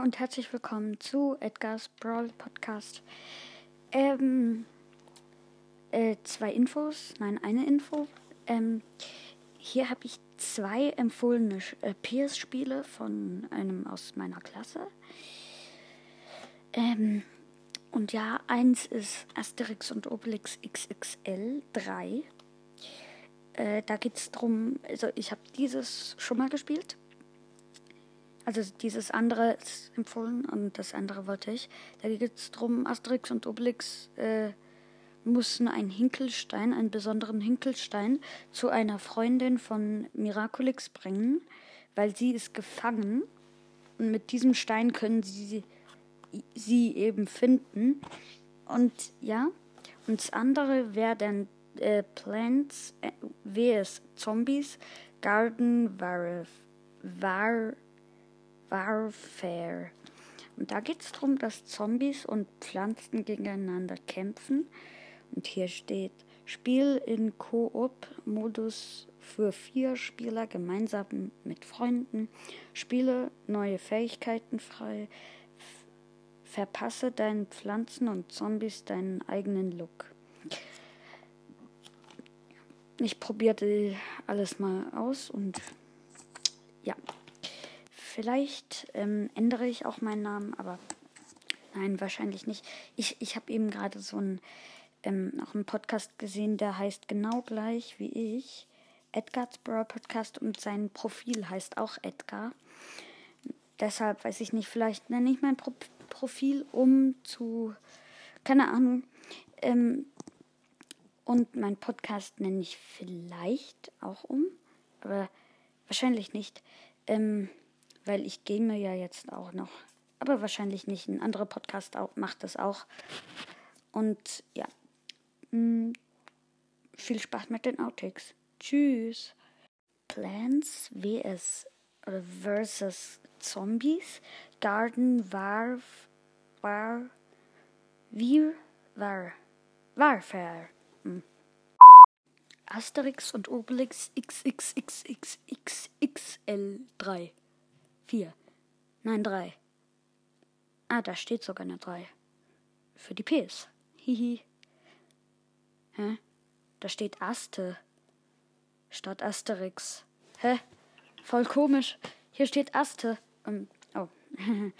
und herzlich willkommen zu Edgar's Brawl Podcast. Ähm, äh, zwei Infos, nein, eine Info. Ähm, hier habe ich zwei empfohlene äh, PS-Spiele von einem aus meiner Klasse. Ähm, und ja, eins ist Asterix und Obelix XXL 3. Äh, da geht es darum, also ich habe dieses schon mal gespielt also dieses andere ist empfohlen und das andere wollte ich. Da geht es darum, Asterix und Obelix äh, mussten einen Hinkelstein, einen besonderen Hinkelstein, zu einer Freundin von Miraculix bringen, weil sie ist gefangen. Und mit diesem Stein können sie sie eben finden. Und ja, und das andere wäre dann äh, Plants äh. Zombies Garden War, War Warfare. Und da geht es darum, dass Zombies und Pflanzen gegeneinander kämpfen. Und hier steht Spiel in Koop-Modus für vier Spieler gemeinsam mit Freunden. Spiele neue Fähigkeiten frei. Verpasse deinen Pflanzen und Zombies deinen eigenen Look. Ich probierte alles mal aus und. Vielleicht ähm, ändere ich auch meinen Namen, aber nein, wahrscheinlich nicht. Ich, ich habe eben gerade so einen, ähm, auch einen Podcast gesehen, der heißt genau gleich wie ich. Edgar's Brawl Podcast und sein Profil heißt auch Edgar. Deshalb weiß ich nicht, vielleicht nenne ich mein Pro Profil um zu, keine Ahnung. Ähm, und mein Podcast nenne ich vielleicht auch um, aber wahrscheinlich nicht. Ähm, weil ich game ja jetzt auch noch. Aber wahrscheinlich nicht. Ein anderer Podcast auch, macht das auch. Und ja. Mh, viel Spaß mit den Outtakes. Tschüss. Plants vs. oder versus Zombies. Garden war. war. Wir. war. Warfare. Hm. Asterix und Obelix XXXXXXL3. Vier. Nein, drei. Ah, da steht sogar eine drei. Für die Ps. Hihi. Hä? Da steht Aste. Statt Asterix. Hä? Voll komisch. Hier steht Aste. Ähm, oh.